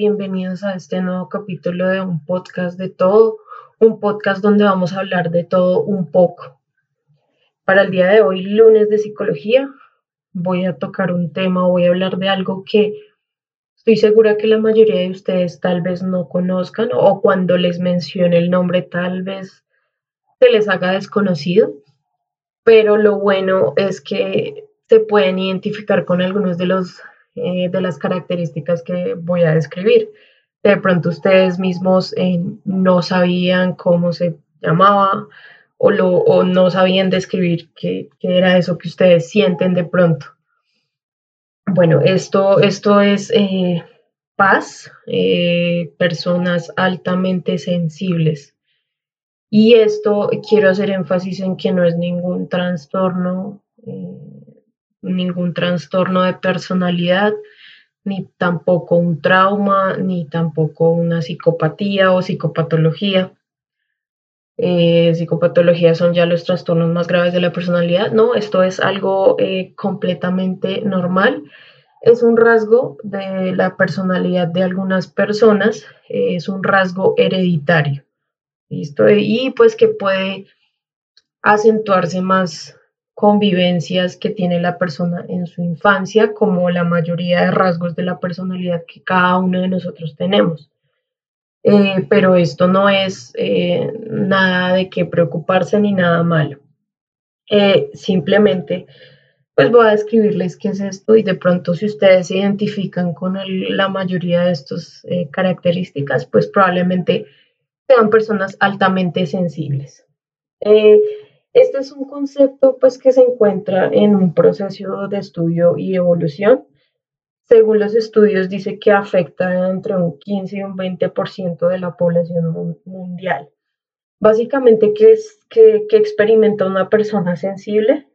bienvenidos a este nuevo capítulo de un podcast de todo, un podcast donde vamos a hablar de todo un poco. Para el día de hoy, lunes de psicología, voy a tocar un tema, voy a hablar de algo que estoy segura que la mayoría de ustedes tal vez no conozcan o cuando les mencione el nombre tal vez se les haga desconocido, pero lo bueno es que se pueden identificar con algunos de los eh, de las características que voy a describir. De pronto ustedes mismos eh, no sabían cómo se llamaba o, lo, o no sabían describir qué, era eso que ustedes sienten de pronto. Bueno, esto, esto es eh, paz, personas altamente sensibles. Y esto quiero hacer énfasis en que no es ningún trastorno ningún trastorno de personalidad, ni tampoco un trauma, ni tampoco una psicopatía o psicopatología. Eh, psicopatología son ya los trastornos más graves de la personalidad. No, esto es algo eh, completamente normal. Es un rasgo de la personalidad de algunas personas, eh, es un rasgo hereditario. ¿listo? Y pues que puede acentuarse más convivencias que tiene la persona en su infancia, como la mayoría de rasgos de la personalidad que cada uno de nosotros tenemos. Eh, pero esto no es eh, nada de que preocuparse ni nada malo. Eh, simplemente, pues voy a describirles qué es esto y de pronto si ustedes se identifican con la mayoría de estas características, pues probablemente sean personas altamente sensibles. Este es un concepto pues, que se encuentra en un proceso de estudio y evolución. Según los estudios, dice que afecta entre un 15 y un 20% de la población mundial. Básicamente, ¿qué, es, qué, qué experimenta una persona sensible?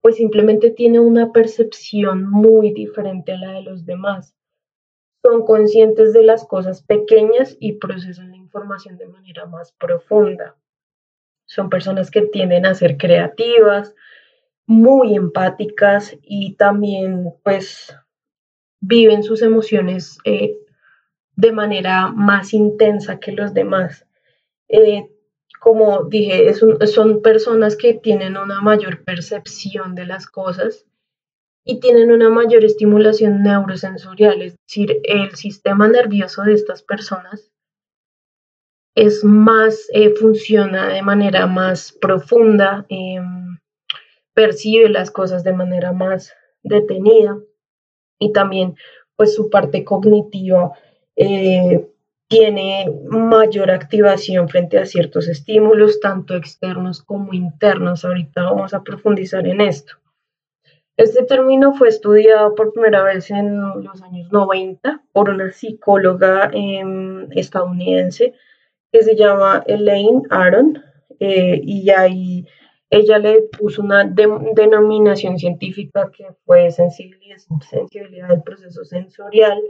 Pues simplemente tiene una percepción muy diferente a la de los demás. Son conscientes de las cosas pequeñas y procesan la información de manera más profunda. Son personas que tienden a ser creativas, muy empáticas y también pues viven sus emociones eh, de manera más intensa que los demás. Eh, como dije, son personas que tienen una mayor percepción de las cosas y tienen una mayor estimulación neurosensorial, es decir, el sistema nervioso de estas personas es más, eh, funciona de manera más profunda, em, percibe las cosas de manera más detenida y también pues su parte cognitiva eh, tiene mayor activación frente a ciertos estímulos, tanto externos como internos. Ahorita vamos a profundizar en esto. Este término fue estudiado por primera vez en los años 90 por una psicóloga em, estadounidense que se llama Elaine Aron eh, y ahí ella le puso una denominación científica que fue sensibilidad, sensibilidad del proceso sensorial.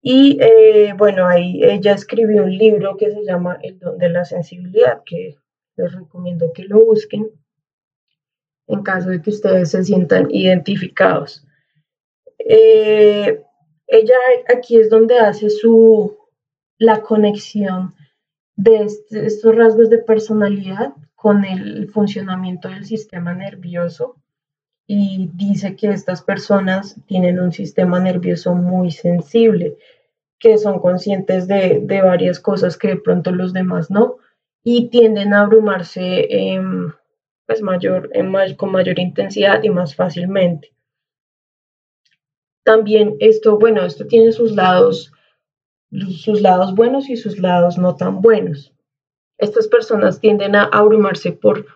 Y eh, bueno, ahí ella escribió un libro que se llama El don de la sensibilidad, que les recomiendo que lo busquen en caso de que ustedes se sientan identificados. Eh, ella aquí es donde hace su, la conexión de estos rasgos de personalidad con el funcionamiento del sistema nervioso y dice que estas personas tienen un sistema nervioso muy sensible, que son conscientes de, varias cosas que de pronto los demás no, y tienden a abrumarse pues mayor, en con mayor intensidad y más fácilmente. También esto, bueno, esto tiene sus lados sus lados buenos y sus lados no tan buenos. Estas personas tienden a abrumarse por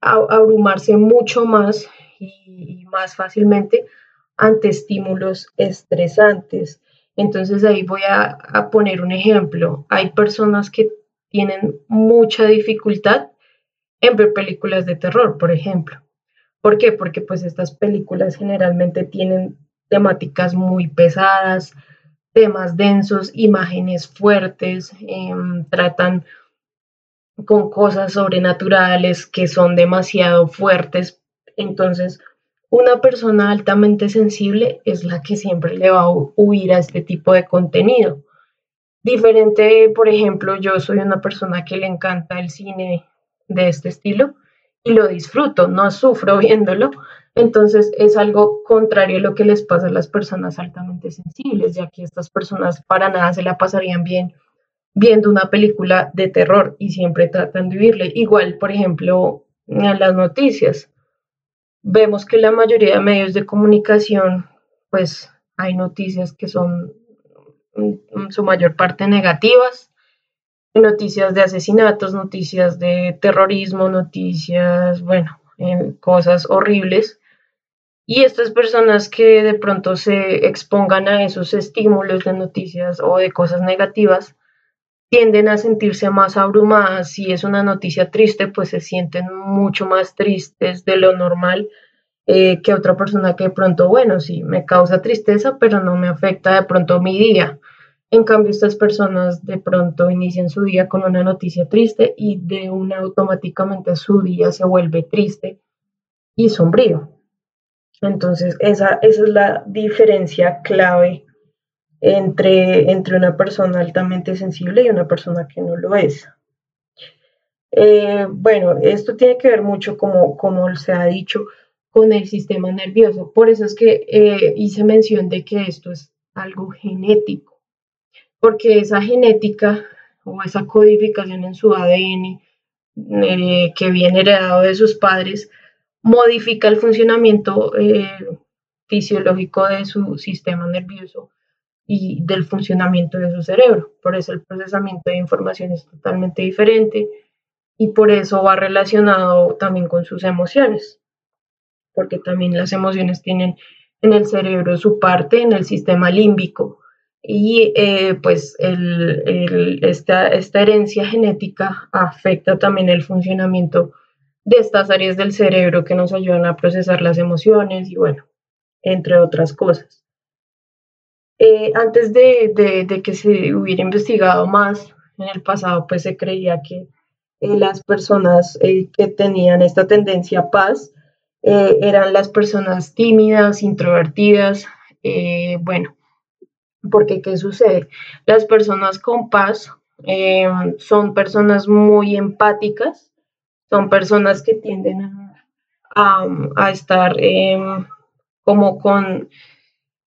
abrumarse mucho más y, más fácilmente ante estímulos estresantes. Entonces ahí voy a, a, poner un ejemplo. Hay personas que tienen mucha dificultad en ver películas de terror, por ejemplo. ¿Por qué? Porque pues estas películas generalmente tienen temáticas muy pesadas, temas densos, imágenes fuertes, em, tratan con cosas sobrenaturales que son demasiado fuertes. Entonces, Una persona altamente sensible es la que siempre le va a huir a este tipo de contenido. Diferente, por ejemplo, yo soy una persona que le encanta el cine de este estilo y lo disfruto, no sufro viéndolo. Entonces es algo contrario a lo que les pasa a las personas altamente sensibles, ya que estas personas para nada se la pasarían bien viendo una película de terror y siempre tratan de vivirle. Igual, por ejemplo, en las noticias. Vemos que la mayoría de medios de comunicación, pues hay noticias que son en su mayor parte negativas, noticias de asesinatos, noticias de terrorismo, noticias, bueno, cosas horribles. Y estas personas que de pronto se expongan a esos estímulos de noticias o de cosas negativas, tienden a sentirse más abrumadas. Si es una noticia triste, pues se sienten mucho más tristes de lo normal eh, que otra persona que de pronto, bueno, sí, me causa tristeza, pero no me afecta de pronto mi día. En cambio, estas personas de pronto inician su día con una noticia triste y de una automáticamente su día se vuelve triste y sombrío. Entonces, esa, esa es la diferencia clave entre, entre una persona altamente sensible y una persona que no lo es. Eh, bueno, esto tiene que ver mucho, como, como se ha dicho, con el sistema nervioso. Por eso es que eh, hice mención de que esto es algo genético, porque esa genética o esa codificación en su ADN eh, que viene heredado de sus padres modifica el funcionamiento fisiológico de su sistema nervioso y del funcionamiento de su cerebro. Por eso el procesamiento de información es totalmente diferente y por eso va relacionado también con sus emociones, porque también las emociones tienen en el cerebro su parte en el sistema límbico y eh, pues esta, esta herencia genética afecta también el funcionamiento de estas áreas del cerebro que nos ayudan a procesar las emociones y bueno, entre otras cosas. Eh, antes de, que se hubiera investigado más en el pasado, pues se creía que eh, las personas eh, que tenían esta tendencia a paz eran las personas tímidas, introvertidas. bueno, porque ¿qué sucede? Las personas con paz son personas muy empáticas, son personas que tienden a, a estar como con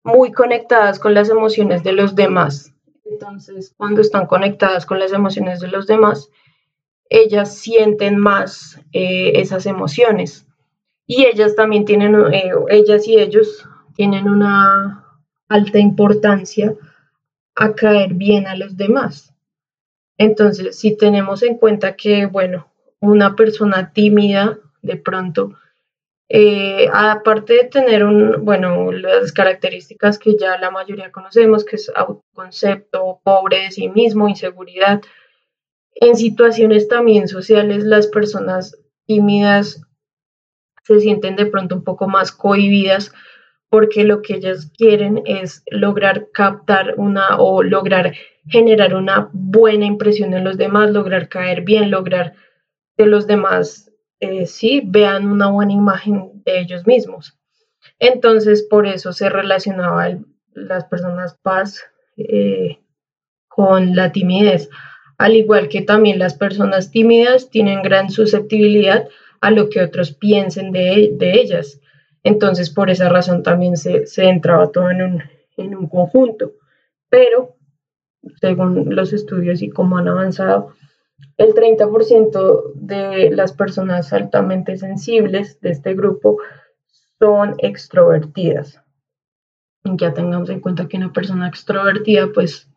muy conectadas con las emociones de los demás. Entonces, cuando están conectadas con las emociones de los demás, ellas sienten más eh, esas emociones. Y ellas también tienen, eh, ellas y ellos tienen una alta importancia a caer bien a los demás. Entonces, si tenemos en cuenta que, bueno, una persona tímida de pronto. Eh, aparte de tener un, bueno, las características que ya la mayoría conocemos, que es autoconcepto, pobre de sí mismo, inseguridad, en situaciones también sociales las personas tímidas se sienten de pronto un poco más cohibidas porque lo que ellas quieren es lograr captar una o lograr generar una buena impresión en los demás, lograr caer bien, lograr que los demás eh, sí vean una buena imagen de ellos mismos. Entonces, por eso se relacionaba las personas paz eh, con la timidez, al igual que también las personas tímidas tienen gran susceptibilidad a lo que otros piensen de, ellas. Entonces, por esa razón también se, se entraba todo en un, en un conjunto. Pero, según los estudios y cómo han avanzado, el 30% de las personas altamente sensibles de este grupo son extrovertidas. Ya tengamos en cuenta que una persona extrovertida, pues,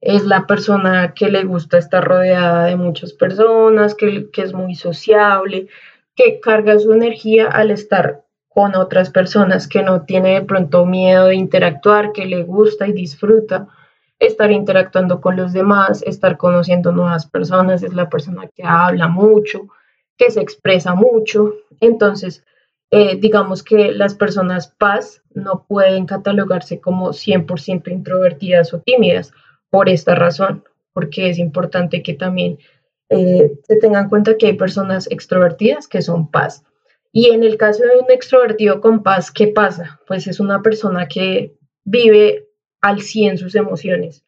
es la persona que le gusta estar rodeada de muchas personas, que, que es muy sociable, que carga su energía al estar con otras personas, que no tiene de pronto miedo de interactuar, que le gusta y disfruta estar interactuando con los demás, estar conociendo nuevas personas, es la persona que habla mucho, que se expresa mucho. Entonces, eh, digamos que las personas paz no pueden catalogarse como 100% introvertidas o tímidas por esta razón, porque es importante que también eh, se tengan en cuenta que hay personas extrovertidas que son paz Y en el caso de un extrovertido con paz, ¿qué pasa? Pues es una persona que vive al 100 sus emociones.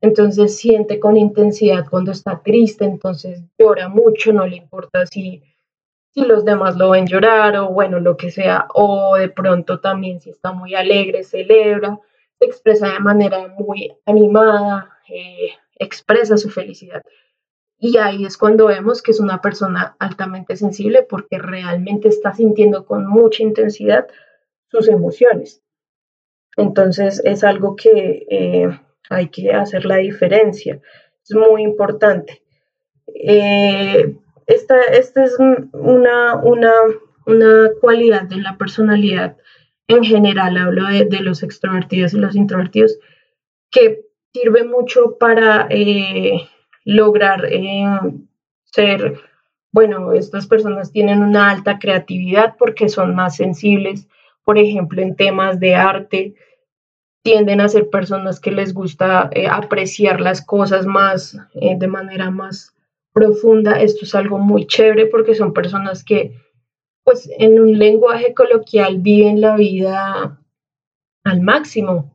Entonces siente con intensidad cuando está triste, entonces llora mucho, no le importa si, si los demás lo ven llorar o bueno, lo que sea, o de pronto también si está muy alegre, celebra, se expresa de manera muy animada, eh, expresa su felicidad. Y ahí es cuando vemos que es una persona altamente sensible porque realmente está sintiendo con mucha intensidad sus emociones. Entonces es algo que eh, hay que hacer la diferencia. Es muy importante. Eh, esta, esta, es una, una, una, cualidad de la personalidad en general, hablo de, los extrovertidos y los introvertidos, que sirve mucho para eh, lograr ser, bueno, estas personas tienen una alta creatividad porque son más sensibles, por ejemplo, en temas de arte, tienden a ser personas que les gusta eh, apreciar las cosas más eh, de manera más profunda. Esto es algo muy chévere porque son personas que, pues, en un lenguaje coloquial viven la vida al máximo.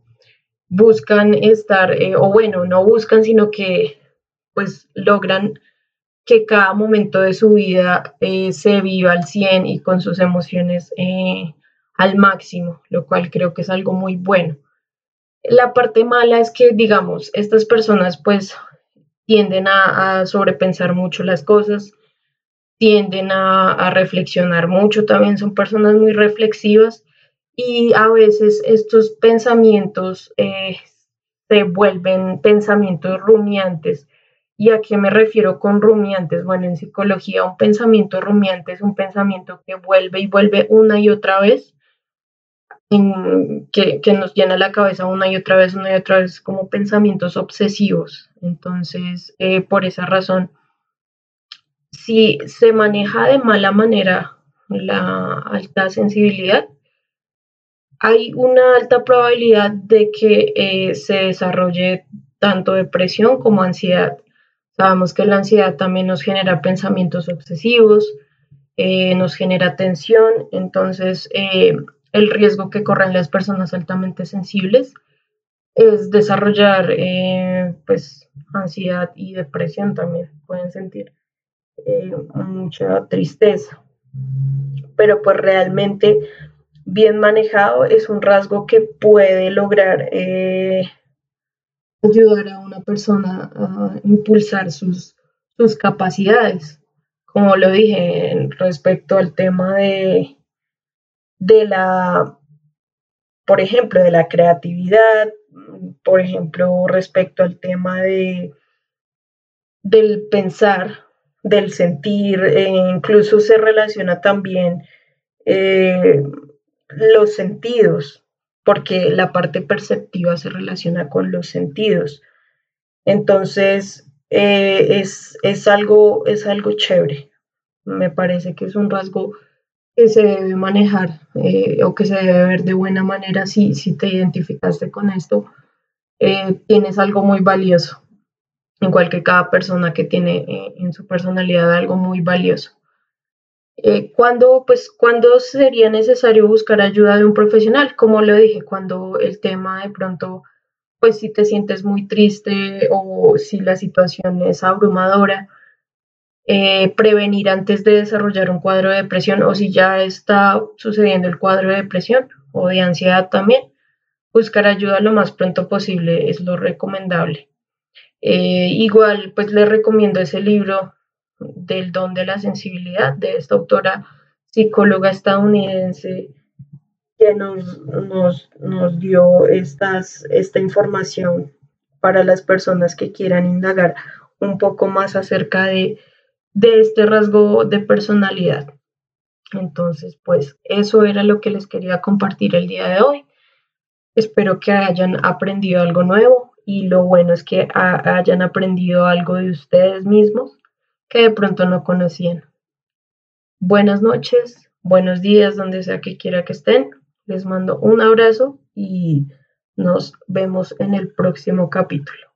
Buscan estar, eh, o bueno, no buscan, sino que, pues, logran que cada momento de su vida se viva al 100 y con sus emociones al máximo, lo cual creo que es algo muy bueno. La parte mala es que, digamos, estas personas pues tienden a, sobrepensar mucho las cosas, tienden a, reflexionar mucho, también son personas muy reflexivas y a veces estos pensamientos eh, se vuelven pensamientos rumiantes. ¿Y a qué me refiero con rumiantes? Bueno, en psicología un pensamiento rumiante es un pensamiento que vuelve y vuelve una y otra vez que, nos llena la cabeza una y otra vez, una y otra vez, como pensamientos obsesivos. Entonces, eh, por esa razón, si se maneja de mala manera la alta sensibilidad, hay una alta probabilidad de que eh, se desarrolle tanto depresión como ansiedad. Sabemos que la ansiedad también nos genera pensamientos obsesivos, eh, nos genera tensión, entonces el riesgo que corren las personas altamente sensibles es desarrollar eh, pues ansiedad y depresión también pueden sentir eh, mucha tristeza. Pero pues realmente bien manejado es un rasgo que puede lograr eh, ayudar a una persona a impulsar sus, sus capacidades. Como lo dije respecto al tema de de la, por ejemplo, de la creatividad, por ejemplo, respecto al tema de, del pensar, del sentir, e incluso se relaciona también eh, los sentidos, porque la parte perceptiva se relaciona con los sentidos. Entonces, eh, es, es, algo, es algo chévere. Me parece que es un rasgo que se debe manejar eh, o que se debe ver de buena manera si, si te identificaste con esto, eh, tienes algo muy valioso, igual que cada persona que tiene eh, en su personalidad algo muy valioso. ¿cuándo, pues, ¿Cuándo sería necesario buscar ayuda de un profesional? Como lo dije, cuando el tema de pronto, pues si te sientes muy triste o si la situación es abrumadora, eh, prevenir antes de desarrollar un cuadro de depresión o si ya está sucediendo el cuadro de depresión o de ansiedad también, buscar ayuda lo más pronto posible es lo recomendable. Eh, igual, pues les recomiendo ese libro del don de la sensibilidad de esta autora psicóloga estadounidense que nos, nos, nos dio estas, esta información para las personas que quieran indagar un poco más acerca de de este rasgo de personalidad. Entonces, pues eso era lo que les quería compartir el día de hoy. Espero que hayan aprendido algo nuevo y lo bueno es que hayan aprendido algo de ustedes mismos que de pronto no conocían. Buenas noches, buenos días, donde sea que quiera que estén. Les mando un abrazo y nos vemos en el próximo capítulo.